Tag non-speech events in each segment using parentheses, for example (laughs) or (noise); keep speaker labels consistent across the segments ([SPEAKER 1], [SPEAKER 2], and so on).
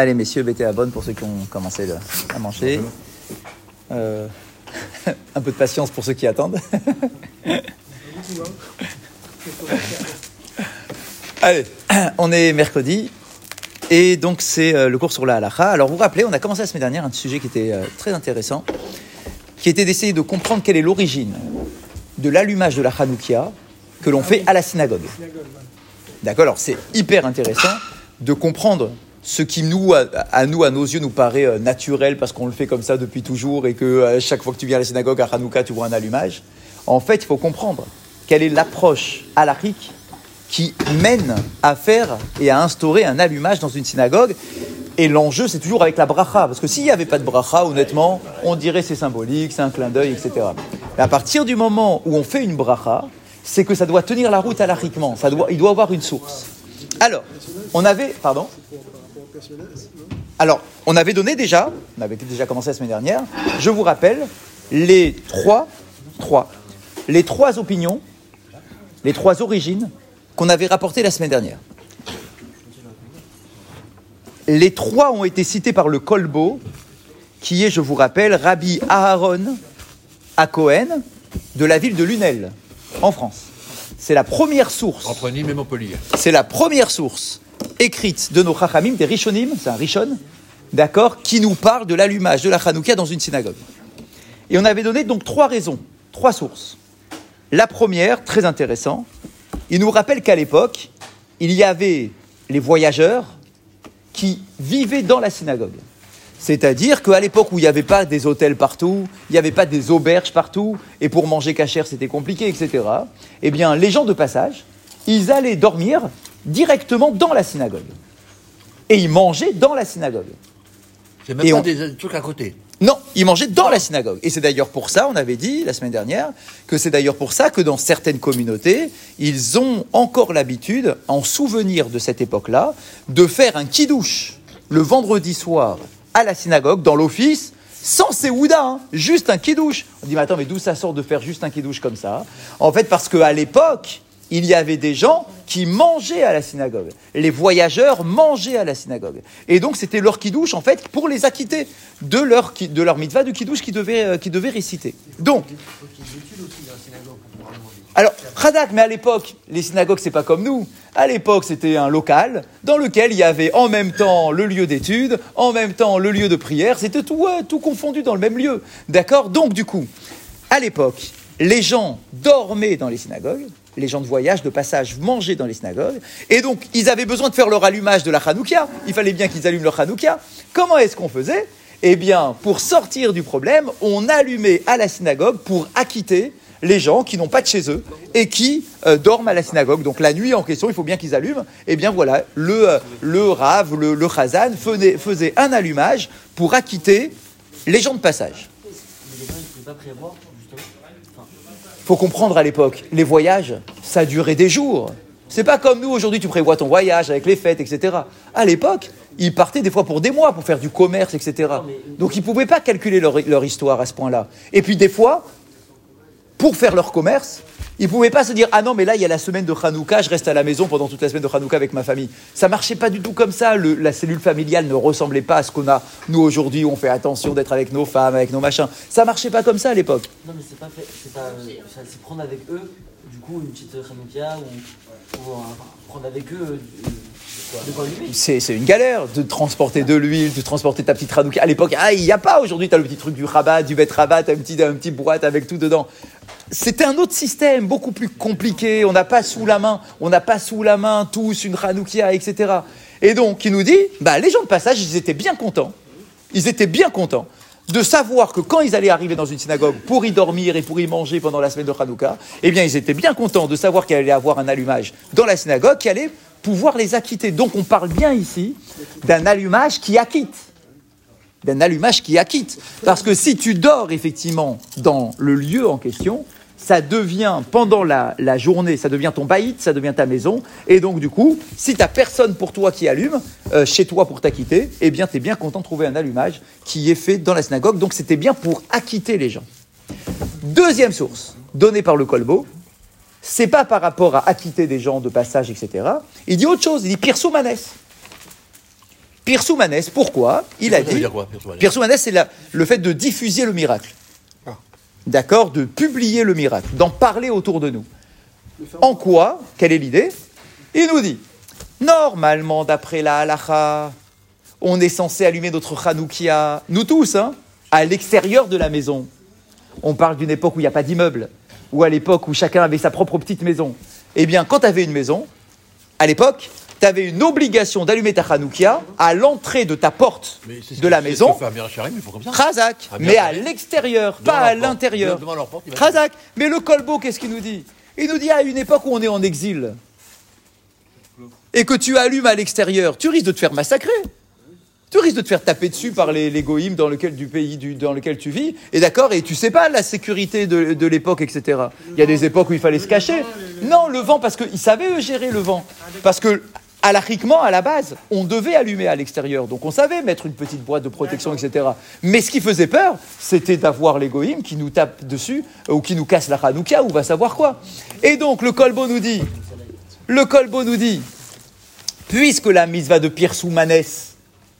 [SPEAKER 1] Allez, messieurs, mettez à bonne pour ceux qui ont commencé le- à manger. Euh, (laughs) un peu de patience pour ceux qui attendent. (laughs) Allez, (clears throat) on est mercredi. Et donc, c'est euh, le cours sur la halakha. Alors, vous vous rappelez, on a commencé la semaine dernière un sujet qui était euh, très intéressant, qui était d'essayer de comprendre quelle est l'origine de l'allumage de la Hanoukia que l'on fait à la synagogue. D'accord Alors, c'est hyper intéressant de comprendre ce qui, nous, à, nous, à nos yeux, nous paraît euh, naturel parce qu'on le fait comme ça depuis toujours et que euh, chaque fois que tu viens à la synagogue à Hanouka, tu vois un allumage. En fait, il faut comprendre quelle est l'approche halachique qui mène à faire et à instaurer un allumage dans une synagogue. Et l'enjeu, c'est toujours avec la bracha. Parce que s'il n'y avait pas de bracha, honnêtement, on dirait c'est symbolique, c'est un clin d'œil, etc. Mais à partir du moment où on fait une bracha, c'est que ça doit tenir la route halachiquement. Ça doit, il doit avoir une source. Alors, on avait. Pardon Alors, on avait donné déjà, on avait déjà commencé la semaine dernière, je vous rappelle, les trois, trois, les trois opinions, les trois origines qu'on avait rapportées la semaine dernière. Les trois ont été cités par le Kolbo, qui est, je vous rappelle, Rabbi Aharon à Cohen, de la ville de Lunel, en France. C'est la première source.
[SPEAKER 2] Entre Nîmes et Montpellier.
[SPEAKER 1] C'est la première source écrite de nos Chachamim, des Rishonim, c'est un Rishon, d'accord, qui nous parle de l'allumage de la Hanouka dans une synagogue. Et on avait donné donc trois raisons, trois sources. La première, très intéressant, il nous rappelle qu'à l'époque, il y avait les voyageurs qui vivaient dans la synagogue. C'est-à-dire qu'à l'époque où il n'y avait pas des hôtels partout, il n'y avait pas des auberges partout, et pour manger cachère c'était compliqué, etc., eh bien les gens de passage, ils allaient dormir directement dans la synagogue. Et ils mangeaient dans la synagogue.
[SPEAKER 2] C'est même
[SPEAKER 1] Et
[SPEAKER 2] pas
[SPEAKER 1] on-
[SPEAKER 2] des trucs à côté.
[SPEAKER 1] Non, ils mangeaient dans la synagogue. Et c'est d'ailleurs pour ça, on avait dit la semaine dernière, que c'est d'ailleurs pour ça que dans certaines communautés, ils ont encore l'habitude, en souvenir de cette époque-là, de faire un kidouche le vendredi soir à la synagogue, dans l'office, sans séouda, hein, juste un kidouche. On dit, mais attends, mais d'où ça sort de faire juste un kidouche comme ça? En fait, parce qu'à l'époque, il y avait des gens qui mangeaient à la synagogue. Les voyageurs mangeaient à la synagogue. Et donc, c'était leur kidouche, en fait, pour les acquitter de leur, de leur du kidouche euh, qu'ils devaient réciter. Donc, alors, Hadak, mais à l'époque, les synagogues, c'est pas comme nous. À l'époque, c'était un local dans lequel il y avait en même temps le lieu d'étude, en même temps le lieu de prière. C'était tout, ouais, tout confondu dans le même lieu. D'accord? Donc, du coup, à l'époque, les gens dormaient dans les synagogues, les gens de voyage, de passage, mangeaient dans les synagogues, et donc ils avaient besoin de faire leur allumage de la Hanouka. Il fallait bien qu'ils allument leur Hanouka. Comment est-ce qu'on faisait? Eh bien, pour sortir du problème, on allumait à la synagogue pour acquitter les gens qui n'ont pas de chez eux et qui euh, dorment à la synagogue. Donc la nuit en question, il faut bien qu'ils allument. Eh bien voilà, le, euh, le Rav, le, le Chazan faisait, un allumage pour acquitter les gens de passage. Faut comprendre à l'époque, les voyages, ça durait des jours. C'est pas comme nous aujourd'hui, tu prévois ton voyage avec les fêtes, etc. À l'époque, ils partaient des fois pour des mois pour faire du commerce, etc. Donc ils pouvaient pas calculer leur, leur histoire à ce point-là. Et puis des fois, pour faire leur commerce, ils pouvaient pas se dire ah non mais là il y a la semaine de Hanouka, je reste à la maison pendant toute la semaine de Hanouka avec ma famille. Ça marchait pas du tout comme ça. Le- la cellule familiale ne ressemblait pas à ce qu'on a nous aujourd'hui. On fait attention d'être avec nos femmes, avec nos machins. Ça marchait pas comme ça à l'époque.
[SPEAKER 3] non, mais c'est pas fait. C'est pas. euh, ça, c'est prendre avec eux, du coup, une petite Hanouka ou. ou un- prendre avec eux. euh, de quoi allumer.
[SPEAKER 1] c'est c'est une galère de transporter de l'huile, de transporter ta petite Hanouka. À l'époque, ah, il n'y a pas. Aujourd'hui, tu as le petit truc du rabat, du bet rabat, tu as une petite, un petit boîte avec tout dedans. C'était un autre système, beaucoup plus compliqué. On n'a pas sous la main, on n'a pas sous la main tous une Hanoukia, etc. Et donc, il nous dit, bah, les gens de passage, ils étaient bien contents. Ils étaient bien contents de savoir que quand ils allaient arriver dans une synagogue pour y dormir et pour y manger pendant la semaine de Hanouka, eh bien, ils étaient bien contents de savoir qu'il allait avoir un allumage dans la synagogue qui allait pouvoir les acquitter. Donc, on parle bien ici d'un allumage qui acquitte. D'un allumage qui acquitte. Parce que si tu dors effectivement dans le lieu en question, ça devient, pendant la, la journée, ça devient ton baït, ça devient ta maison. Et donc, du coup, si tu n'as personne pour toi qui allume, euh, chez toi pour t'acquitter, eh bien, tu es bien content de trouver un allumage qui est fait dans la synagogue. Donc, c'était bien pour acquitter les gens. Deuxième source, donnée par le Colbo, c'est pas par rapport à acquitter des gens de passage, etc. Il dit autre chose, il dit Pirsou Manès. Pirsoumanes, pourquoi Il a
[SPEAKER 2] Ça veut
[SPEAKER 1] dit.
[SPEAKER 2] dire quoi, Pirsoumanes
[SPEAKER 1] c'est le fait de diffuser le miracle.
[SPEAKER 4] Ah.
[SPEAKER 1] D'accord De publier le miracle, d'en parler autour de nous. En quoi Quelle est l'idée? Il nous dit normalement, d'après la halacha, on est censé allumer notre Hanoukia, nous tous, hein, à l'extérieur de la maison. On parle d'une époque où il n'y a pas d'immeuble, ou à l'époque où chacun avait sa propre petite maison. Eh bien, quand tu avais une maison, à l'époque, tu avais une obligation d'allumer ta Hanoukia à l'entrée de ta porte de la maison, mais à l'extérieur, pas à l'intérieur. Mais le colbo, qu'est-ce qu'il nous dit? Il nous dit à une époque où on est en exil et que tu allumes à l'extérieur, tu risques de te faire massacrer. Tu risques de te faire taper dessus par les, les goïms dans lequel, du pays du- dans lequel tu vis. Et d'accord, et tu sais pas la sécurité de, de l'époque, etc. Il y a des époques où il fallait se cacher. Non, le vent, parce qu'ils savaient gérer le vent. Parce que, alachiquement, à la base, on devait allumer à l'extérieur. Donc on savait mettre une petite boîte de protection, etc. Mais ce qui faisait peur, c'était d'avoir les goïms qui nous tapent dessus, euh, ou qui nous cassent la Hanouka, ou va savoir quoi. Et donc, le colbo nous dit, le colbo nous dit, puisque la mitzvah de Pirsoumanes,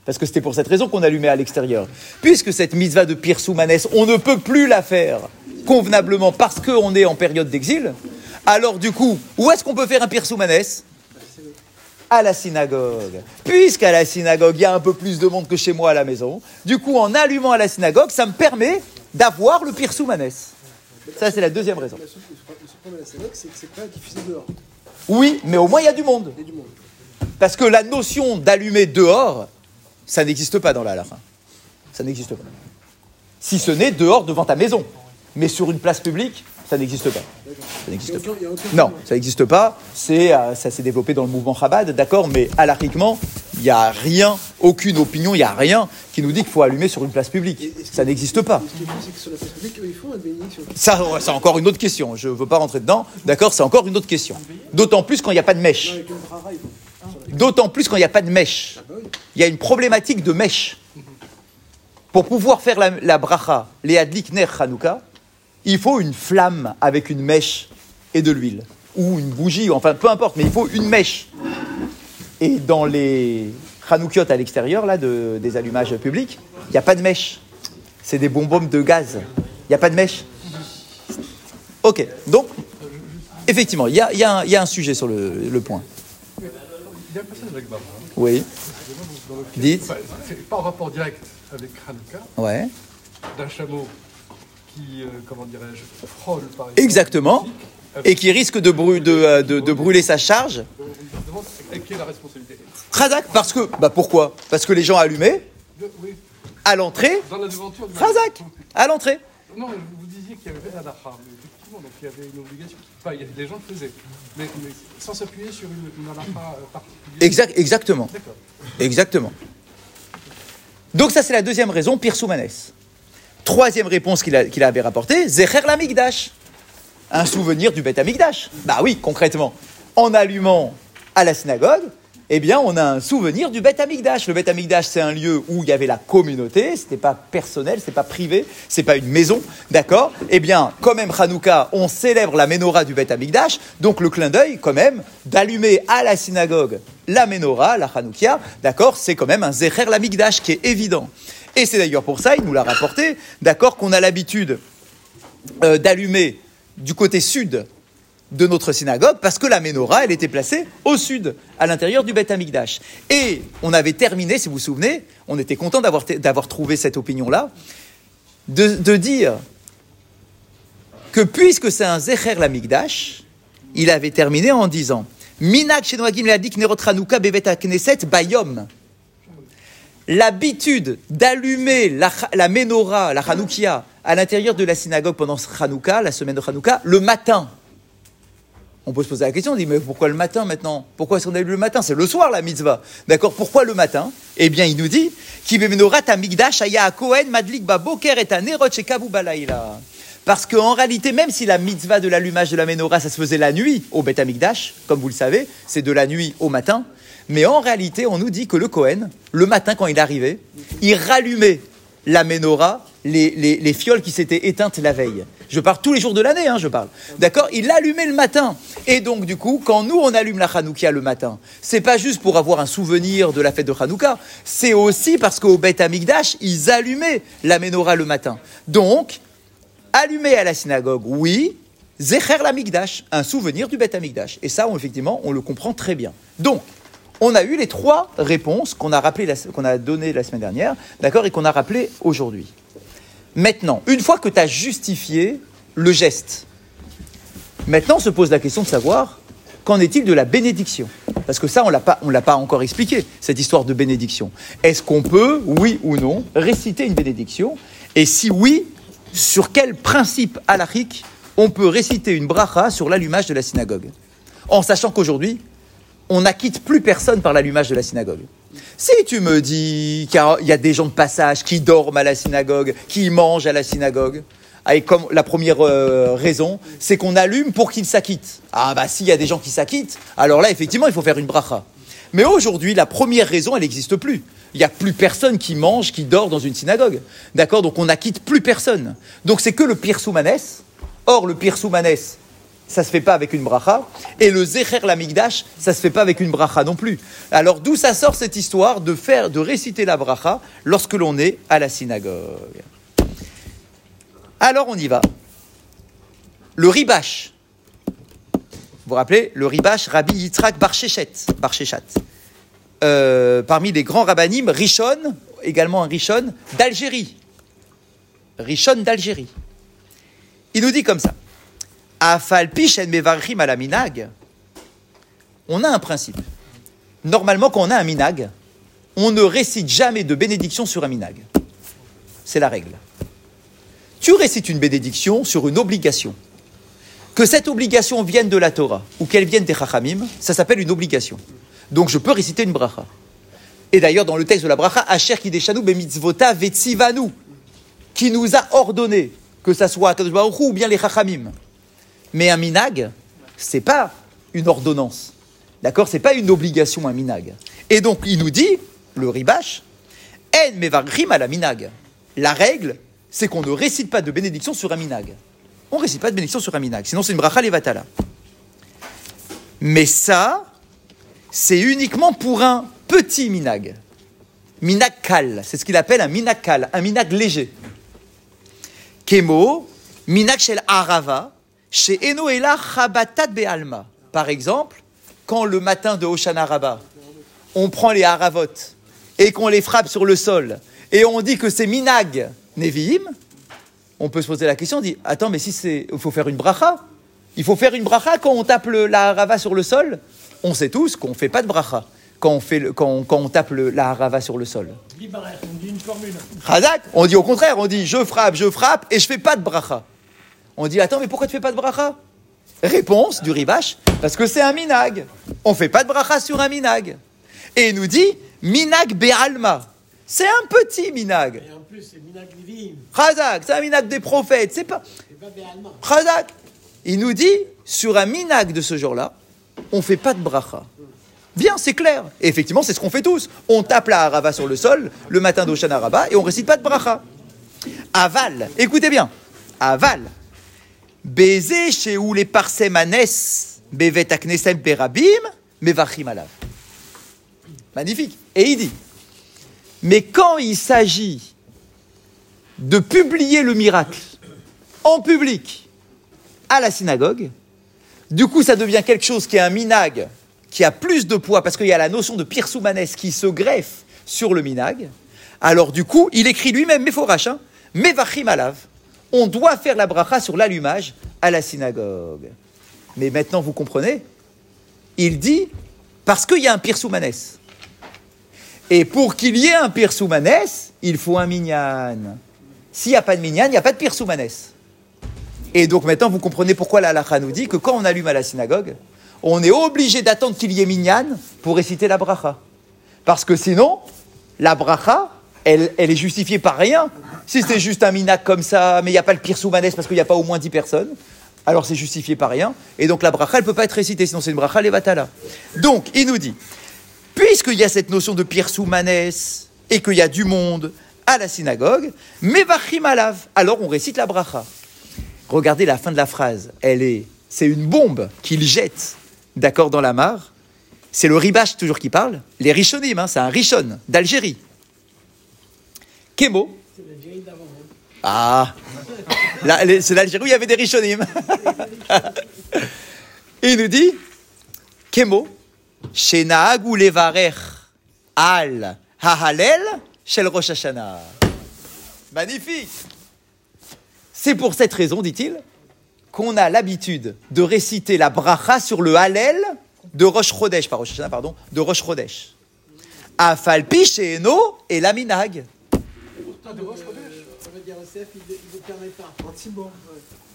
[SPEAKER 1] parce que c'était pour cette raison qu'on allumait à l'extérieur, puisque cette mitzvah de Pirsoumanes, on ne peut plus la faire convenablement parce qu'on est en période d'exil, alors du coup, où est-ce qu'on peut faire un Pirsoumanes à la synagogue. Puisqu'à la synagogue, il y a un peu plus de monde que chez moi à la maison, du coup, en allumant à la synagogue, ça me permet d'avoir le Pirsoumanes. Ça, c'est la deuxième raison. Oui, mais au moins, il y a du monde. Parce que la notion d'allumer dehors, ça n'existe pas dans la. Ça n'existe pas. Si ce n'est dehors devant ta maison. Mais sur une place publique, ça n'existe pas. Ça n'existe Non, ça n'existe pas. C'est, euh, ça s'est développé dans le mouvement Chabad, d'accord, mais halakhiquement, il n'y a rien, aucune opinion, il n'y a rien qui nous dit qu'il faut allumer sur une place publique.
[SPEAKER 4] Et-
[SPEAKER 1] Ça n'existe pas. Ça, c'est encore une autre question. Je ne veux pas rentrer dedans, d'accord, c'est encore une autre question. D'autant plus quand il n'y a pas de mèche. D'autant plus quand il n'y a pas de mèche.
[SPEAKER 4] Ah bah
[SPEAKER 1] il y a une problématique de mèche. Pour pouvoir faire la, la bracha, les adlik ner Hanouka, il faut une flamme avec une mèche et de l'huile. Ou une bougie, enfin peu importe, mais il faut une mèche. Et dans les Hanoukiot à l'extérieur, là, de- des allumages publics, il n'y a pas de mèche. C'est des bonbons de gaz. Il n'y a pas de mèche. Ok, donc, effectivement, il y a, il y a un- il y a un sujet sur le, le point.
[SPEAKER 5] Il y a un passage avec Barbara.
[SPEAKER 1] Oui, Dites.
[SPEAKER 5] C'est pas en rapport direct avec Hanouka,
[SPEAKER 1] ouais.
[SPEAKER 5] d'un chameau qui, euh, comment dirais-je, frôle par exemple.
[SPEAKER 1] Exactement. Et qui risque de, brû- de, euh, de- de brûler sa charge.
[SPEAKER 5] Est la responsabilité.
[SPEAKER 1] Khazak, parce que. Bah pourquoi? Parce que les gens allumaient
[SPEAKER 5] oui,
[SPEAKER 1] à l'entrée.
[SPEAKER 5] dans la devanture.
[SPEAKER 1] Khazak À l'entrée.
[SPEAKER 5] Non, vous disiez qu'il y avait un acha, mais effectivement, donc il y avait une obligation. Enfin, il y a- les gens le faisaient, mais, mais sans s'appuyer sur une, une euh, particulière.
[SPEAKER 1] Exact, exactement. Exactement. Donc ça c'est la deuxième raison, Pirsoumanes. Troisième réponse qu'il a- qu'il avait rapportée, Zecher l'Amigdash. Un souvenir du Beth Amigdash. Bah oui, concrètement. En allumant à la synagogue, eh bien on a un souvenir du Beth Amigdash. Le Beth Amigdash c'est un lieu où il y avait la communauté, c'était pas personnel, c'est pas privé, c'est pas une maison, d'accord? Eh bien, quand même Hanouka, on célèbre la menorah du Beth Amigdash, donc le clin d'œil quand même d'allumer à la synagogue la menorah, la Hanoukia, d'accord? C'est quand même un Zecher l'Amigdash qui est évident. Et c'est d'ailleurs pour ça, il nous l'a rapporté, d'accord, qu'on a l'habitude euh, d'allumer du côté sud de notre synagogue parce que la menorah, elle était placée au sud, à l'intérieur du Beth Amikdash. Et on avait terminé, si vous vous souvenez, on était content d'avoir, trouvé cette opinion-là, de, de dire que puisque c'est un Zecher l'Amigdash, il avait terminé en disant Minak Shenoagim Leadik Nerot Hanouka Bevet Knesset Bayom l'habitude d'allumer la, menorah, la Hanoukia, à l'intérieur de la synagogue pendant Hanouka, la semaine de Hanouka, le matin. On peut se poser la question, on dit, mais pourquoi le matin maintenant? Pourquoi est-ce qu'on allume le matin? C'est le soir la mitzvah. D'accord? Pourquoi le matin? Eh bien, il nous dit, madlik. Parce qu'en réalité, même si la mitzvah de l'allumage de la menorah, ça se faisait la nuit au Beth Amikdash, comme vous le savez, c'est de la nuit au matin, mais en réalité, on nous dit que le Kohen, le matin quand il arrivait, il rallumait la menorah, les, les- les fioles qui s'étaient éteintes la veille. Je parle tous les jours de l'année, hein, je parle. D'accord Il l'allumait le matin. Et donc, du coup, quand nous, on allume la Hanouka le matin, c'est pas juste pour avoir un souvenir de la fête de Hanouka, c'est aussi parce qu'au Beth Amikdash, ils allumaient la menorah le matin. Donc, allumer à la synagogue, oui. Zecher la Mikdash, un souvenir du Beth Amikdash. Et ça, on- effectivement, on le comprend très bien. Donc, on a eu les trois réponses qu'on a, données la semaine dernière, d'accord, et qu'on a rappelées aujourd'hui. Maintenant, une fois que tu as justifié le geste, maintenant se pose la question de savoir qu'en est-il de la bénédiction? Parce que ça, on on l'a pas encore expliqué, cette histoire de bénédiction. Est-ce qu'on peut, oui ou non, réciter une bénédiction? Et si oui, sur quel principe halachique on peut réciter une bracha sur l'allumage de la synagogue? En sachant qu'aujourd'hui, on n'acquitte plus personne par l'allumage de la synagogue. Si tu me dis qu'il y a- des gens de passage qui dorment à la synagogue, qui mangent à la synagogue, et comme la première euh, raison, c'est qu'on allume pour qu'ils s'acquittent. Ah bah s'il y a des gens qui s'acquittent, alors là effectivement il faut faire une bracha. Mais aujourd'hui, la première raison, elle n'existe plus. Il n'y a plus personne qui mange, qui dort dans une synagogue. D'accord? Donc on n'acquitte plus personne. Donc c'est que le pire soumanès. Or, le pire soumanès, ça se fait pas avec une bracha. Et le Zecher Lamigdash, ça se fait pas avec une bracha non plus. Alors d'où ça sort cette histoire de faire, de réciter la bracha lorsque l'on est à la synagogue? Alors on y va. Le ribash. Vous vous rappelez? Le ribash, Rabbi Yitzhak Bar Shechet, Bar Shechat. Euh, parmi les grands rabbinim, Rishon, également un Rishon d'Algérie. Rishon d'Algérie. Il nous dit comme ça. On a un principe. Normalement, quand on a un minag, on ne récite jamais de bénédiction sur un minag. C'est la règle. Tu récites une bénédiction sur une obligation. Que cette obligation vienne de la Torah ou qu'elle vienne des Chachamim, ça s'appelle une obligation. Donc je peux réciter une bracha. Et d'ailleurs, dans le texte de la bracha, Asher Kideshanu Bemitzvota Vetzivanu, qui nous a ordonné, que ça soit Kadosh Baruch Hu ou bien les Chachamim. Mais un minag, c'est pas une ordonnance. D'accord C'est pas une obligation, un minag. Et donc, il nous dit, le ribash, la minag. La règle, c'est qu'on ne récite pas de bénédiction sur un minag. On ne récite pas de bénédiction sur un minag. Sinon, c'est une bracha levatala. Mais ça, c'est uniquement pour un petit minag. Minag kal, c'est ce qu'il appelle un minag kal, un minag léger. Kemo, minag shel arava, chez Enoela chabatat be'alma. Par exemple, quand le matin de Hoshana Rabbah, on prend les haravot et qu'on les frappe sur le sol et on dit que c'est minag neviim, on peut se poser la question, on dit, attends, mais si c'est, il faut faire une bracha. Il faut faire une bracha quand on tape le- la harava sur le sol. On sait tous qu'on ne fait pas de bracha quand on, fait le- quand on- quand on tape le- la harava sur le sol.
[SPEAKER 6] On dit une formule.
[SPEAKER 1] Chazak, on dit au contraire, on dit je frappe, je frappe et je fais pas de bracha. On dit attends, mais pourquoi tu fais pas de bracha? Réponse du ribash, parce que c'est un minag. On fait pas de bracha sur un minag. Et il nous dit minag be'alma. C'est un petit minag.
[SPEAKER 6] Et en plus, c'est Minak Livim.
[SPEAKER 1] Chazak, c'est un minag des prophètes, c'est pas. Chazak, il nous dit sur un minag de ce genre-là, on fait pas de bracha. Bien, c'est clair. Et effectivement, c'est ce qu'on fait tous. On tape la harava sur le sol le matin d'Oshana Rabbah et on récite pas de bracha. Aval, écoutez bien. Aval. Baiser chez où les bevet aknesem perabim mevachim alav. Magnifique. Et il dit, mais quand il s'agit de publier le miracle en public à la synagogue, du coup, ça devient quelque chose qui est un minag, qui a plus de poids, parce qu'il y a la notion de pirsoumanès qui se greffe sur le minag. Alors, du coup, il écrit lui-même, Meforach, hein, Mevachim alav. On doit faire la bracha sur l'allumage à la synagogue. Mais maintenant, vous comprenez Il dit, parce qu'il y a un pirsoumanès. Et pour qu'il y ait un pirsoumanès, il faut un minyan. S'il n'y a pas de minyan, il n'y a pas de pirsoumanès. Et donc maintenant, vous comprenez pourquoi la nous dit que quand on allume à la synagogue, on est obligé d'attendre qu'il y ait minyan pour réciter la bracha. Parce que sinon, la bracha, elle, est justifiée par rien. Si c'est juste un minak comme ça, mais il n'y a pas le pire soumanès parce qu'il n'y a pas au moins 10 personnes, alors c'est justifié par rien. Et donc la bracha, elle ne peut pas être récitée, sinon c'est une bracha levatala. Donc, il nous dit, puisqu'il y a cette notion de pire soumanès et qu'il y a du monde à la synagogue, mevachim alav, alors on récite la bracha. Regardez la fin de la phrase. Elle est, c'est une bombe qu'il jette, d'accord, dans la mare. C'est le ribache toujours qui parle. Les Rishonim, hein, c'est un Rishon d'Algérie.
[SPEAKER 6] C'est l'Algérie d'avant.
[SPEAKER 1] Ah, c'est l'Algérie où il y avait des Rishonim. (laughs) Il nous dit, Kemo, Shenag ou Levarech al Hahalel shel Rosh Hashanah. Magnifique. C'est pour cette raison, dit-il, qu'on a l'habitude de réciter la bracha sur le Hallel de Rosh Chodesh, pas Rosh Hashanah, pardon, de Rosh. Afalpi Sheeno et la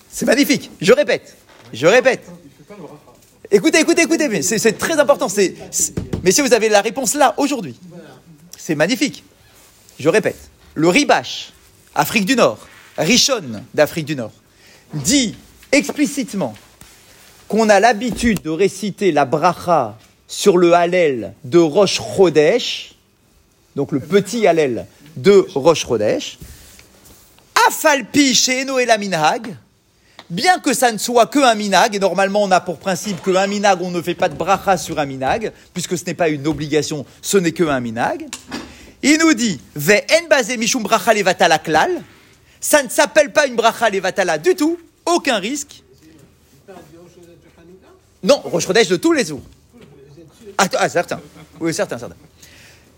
[SPEAKER 1] C'est magnifique. Je répète. Je répète. Écoutez, écoutez, écoutez. mais C'est c'est très important. C'est, c'est- mais si vous avez la réponse là, aujourd'hui, c'est magnifique. Je répète. Le Ribash, Afrique du Nord, Rishon d'Afrique du Nord, dit explicitement qu'on a l'habitude de réciter la bracha sur le Hallel de Rosh Chodesh, donc le petit Hallel de Rosh Chodesh, Afalpi chez Eno et la bien que ça ne soit que un minag, et normalement on a pour principe que un minag, on ne fait pas de bracha sur un minag, puisque ce n'est pas une obligation, ce n'est que un minag. Il nous dit, mishum bracha levatala klal, ça ne s'appelle pas une bracha levatala du tout, aucun risque. Non, Rosh de tous les jours. Ah, ah, certain. Oui, certain, certain.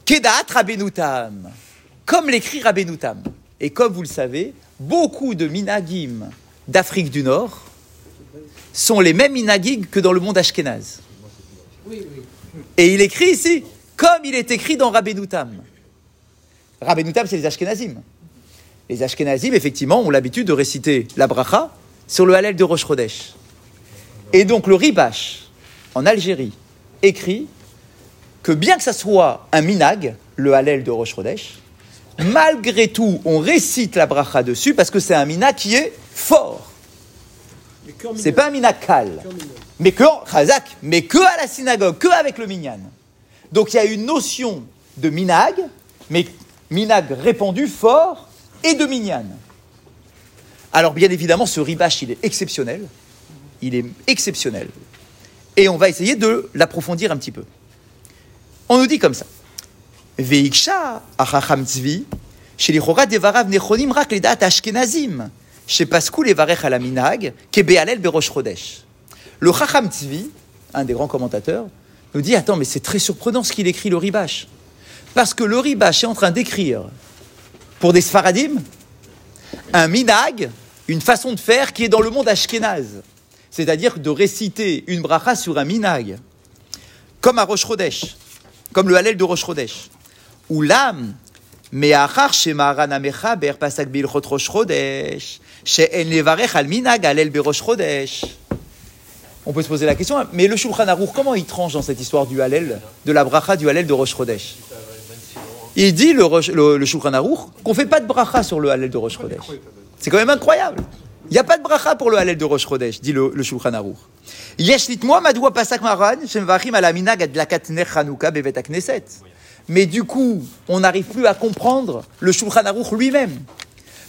[SPEAKER 1] Kedat Rabbenutam. Comme l'écrit Rabbenutam. Et comme vous le savez, beaucoup de minagim d'Afrique du Nord sont les mêmes minagim que dans le monde ashkénaze. Et il écrit ici, comme il est écrit dans Rabbenutam. Rabbenutam, c'est les ashkénazim. Les ashkénazim, effectivement, ont l'habitude de réciter la bracha sur le Hallel de Rosh Chodesh. Et donc le Ribash, en Algérie, écrit que bien que ça soit un minag, le Hallel de Rosh Chodesh, malgré tout, on récite la bracha dessus parce que c'est un minag qui est fort. C'est pas un minag cal mais que en Chazak, mais que à la synagogue, que avec le minyan. Donc il y a une notion de minag, mais minag répandu fort et de minyan. Alors bien évidemment, ce ribash, il est exceptionnel. Il est exceptionnel. Et on va essayer de l'approfondir un petit peu. On nous dit comme ça. Tzvi, devarav nechonim ashkenazim, chodesh. Le Chacham Tzvi, un des grands commentateurs, nous dit Attends, mais c'est très surprenant ce qu'il écrit le Ribash. Parce que le Ribash est en train d'écrire pour des Sfaradim un minag, une façon de faire qui est dans le monde ashkénaze. C'est-à-dire de réciter une bracha sur un minag, comme à Rosh comme le Hallel de Rosh. Ulam, Me'achar Shemaran Amechaber Pasak Bilchot Rosh Chodesh, She'en Levarech Almina Galel Berosh Chodesh. On peut se poser la question, hein. mais le Shulchan Aruch, comment il tranche dans cette histoire du Halel, de la bracha du Halel de Rosh Chodesh? Il dit, le, le, le Shulchan Aruch, qu'on fait pas de bracha sur le Halel de Rosh Chodesh. C'est quand même incroyable. Il n'y a pas de bracha pour le Halel de Rosh Chodesh, dit le, le Shulchan Aruch. Yesh litmoa madoua pasak maran, shemvachim alamina gadlakat ner Hanouka bevet akneset. Mais du coup, on n'arrive plus à comprendre le Shulchan Aruch lui-même.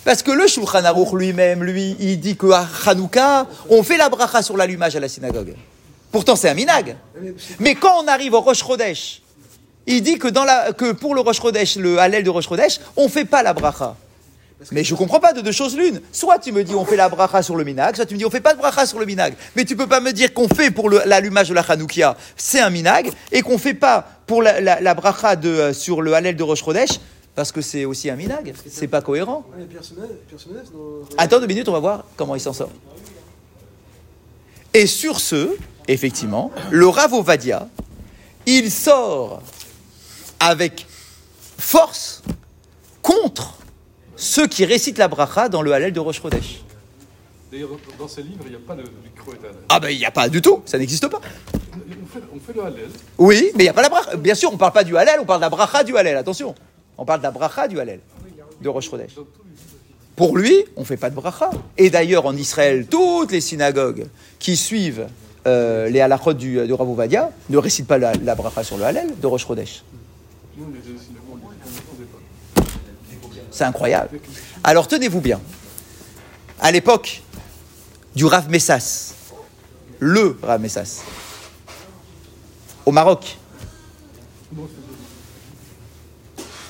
[SPEAKER 1] Parce que le Shulchan Aruch lui-même, lui, il dit qu'à Hanouka, on fait la bracha sur l'allumage à la synagogue. Pourtant, c'est un minag.
[SPEAKER 4] Mais
[SPEAKER 1] quand on arrive au Rosh Chodesh, il dit que pour le Rosh Chodesh, le Hallel de Rosh Chodesh, on ne fait pas la bracha. Mais je ne comprends pas de deux choses l'une. Soit tu me dis on fait la bracha sur le minag, soit tu me dis on fait pas de bracha sur le minag. Mais tu peux pas me dire qu'on fait pour l'allumage de la Hanoukia, c'est un minag, et qu'on fait pas pour la, la- la bracha de, euh, sur le Hallel de Rosh Chodesh, parce que c'est aussi un minag. C'est pas cohérent.
[SPEAKER 4] Ouais, dans-
[SPEAKER 1] Attends deux minutes, on va voir comment il s'en sort. Et sur ce, effectivement, le Rav Ovadia, il sort avec force contre ceux qui récitent la bracha dans le Hallel de Rosh Chodesh.
[SPEAKER 5] D'ailleurs, dans- ces livres, il n'y a pas de micro.
[SPEAKER 1] Ah ben il n'y a pas du tout, ça n'existe pas.
[SPEAKER 5] On fait, on fait le Hallel.
[SPEAKER 1] Oui, mais il n'y a pas la bracha. Bien sûr, on ne parle pas du Hallel, on parle de la bracha du Hallel, attention. On parle de la bracha du Hallel, de Rosh Chodesh. Pour lui, on ne fait pas de bracha. Et d'ailleurs, en Israël, toutes les synagogues qui suivent euh, les halachot du, de Rav ne récitent pas la, la bracha sur le Hallel de Rosh Chodesh
[SPEAKER 5] les synagogues, on les faisait pas.
[SPEAKER 1] C'est incroyable. Alors tenez-vous bien. À l'époque du Rav Messas, le Rav Messas, au Maroc.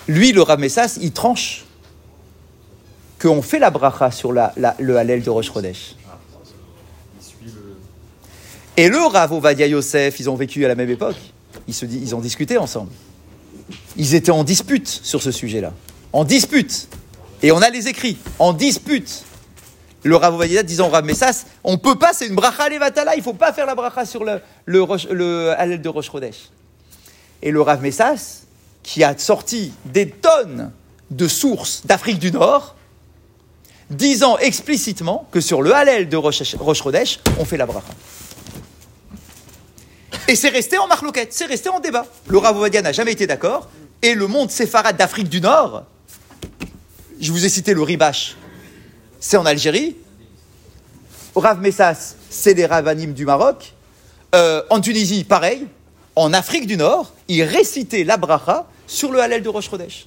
[SPEAKER 1] Lui, le Rav Messas, il tranche qu'on fait la bracha sur le Hallel de Rosh Chodesh. Et le Rav Ovadia Yosef, ils ont vécu à la même époque. Ils, se, ils ont discuté ensemble. Ils étaient en dispute sur ce sujet-là. En dispute. Et on a les écrits. En dispute. Le Rav Ovadia disant au Rav Messas, on peut pas, c'est une bracha levatala, il faut pas faire la bracha sur le, le, de Rosh Chodesh. Et le Rav Messas, qui a sorti des tonnes de sources d'Afrique du Nord, disant explicitement que sur le Hallel de Rosh, Rosh on fait la bracha. Et c'est resté en marloquette, c'est resté en débat. Le Rav Ovadia n'a jamais été d'accord, et le monde séfarade d'Afrique du Nord, je vous ai cité le Ribache, c'est en Algérie, Rav Messas, c'est les Ravanim du Maroc, Euh, en Tunisie, pareil, en Afrique du Nord, ils récitaient la bracha sur le Hallel de Rosh Chodesh.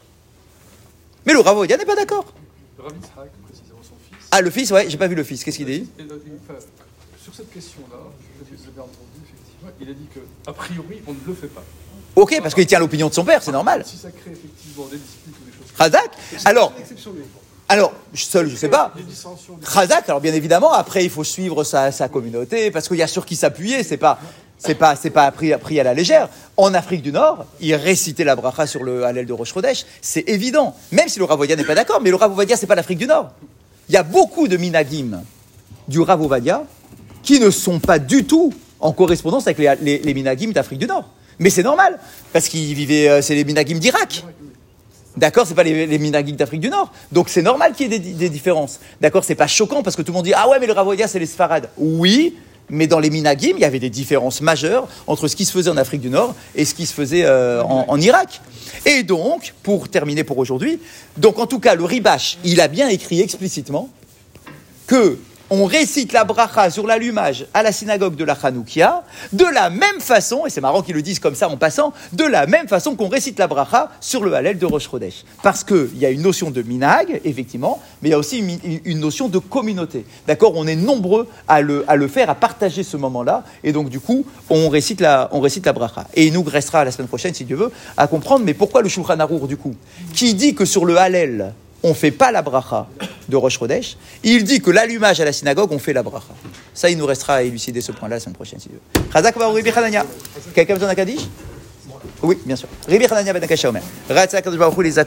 [SPEAKER 1] Mais le Rav n'est pas d'accord.
[SPEAKER 5] Le Rav Yitzhak, précisément son fils.
[SPEAKER 1] Ah, le fils, ouais, j'ai pas vu le fils, qu'est-ce qu'il dit?
[SPEAKER 5] Il- enfin, sur cette question-là, je l'ai entendu effectivement, il a dit que a priori on ne le fait pas.
[SPEAKER 1] Ok, parce qu'il tient l'opinion de son père, c'est normal.
[SPEAKER 5] Si ça crée effectivement des disputes ou
[SPEAKER 1] Razak Alors, alors, seul, je sais pas. Razak, alors bien évidemment, après, il faut suivre sa, sa communauté, parce qu'il y a sur qui s'appuyer, c'est pas, c'est pas, c'est pas pris, pris à la légère. En Afrique du Nord, il récitait la bracha sur le Hallel de Rosh c'est évident. Même si le Rav Ovadia n'est pas d'accord, mais le Rav Ovadia, c'est pas l'Afrique du Nord. Il y a beaucoup de minagim du Rav Ovadia qui ne sont pas du tout en correspondance avec les, les, les minagim d'Afrique du Nord. Mais c'est normal, parce qu'ils vivaient, euh, c'est les minagim d'Irak. D'accord, c'est pas les, les d'Afrique du Nord. Donc c'est normal qu'il y ait des, des différences. D'accord, c'est pas choquant parce que tout le monde dit ah ouais mais le Ravodia c'est les Sfarades. Oui, mais dans les minagim il y avait des différences majeures entre ce qui se faisait en Afrique du Nord et ce qui se faisait euh, en, en Irak. Et donc pour terminer pour aujourd'hui, donc en tout cas le Ribash il a bien écrit explicitement que on récite la bracha sur l'allumage à la synagogue de la Hanoukia, de la même façon, et c'est marrant qu'ils le disent comme ça en passant, de la même façon qu'on récite la bracha sur le Hallel de Rosh Chodesh. Parce qu'il y a une notion de minag, effectivement, mais il y a aussi une, notion de communauté. D'accord On est nombreux à le, à le faire, à partager ce moment-là, et donc du coup, on récite la, on bracha. Et il nous restera la semaine prochaine, si Dieu veut, à comprendre, mais pourquoi le Shulchan Arour, du coup Qui dit que sur le Hallel, on ne fait pas la bracha de Rosh Chodesh, il dit que l'allumage à la synagogue, on fait la bracha. Ça, il nous restera à élucider ce point-là la semaine prochaine, si Dieu. Chazak va. Quelqu'un besoin d'un Kaddish? Oui, bien sûr. Ribi Hanania ben Akash Omer. Les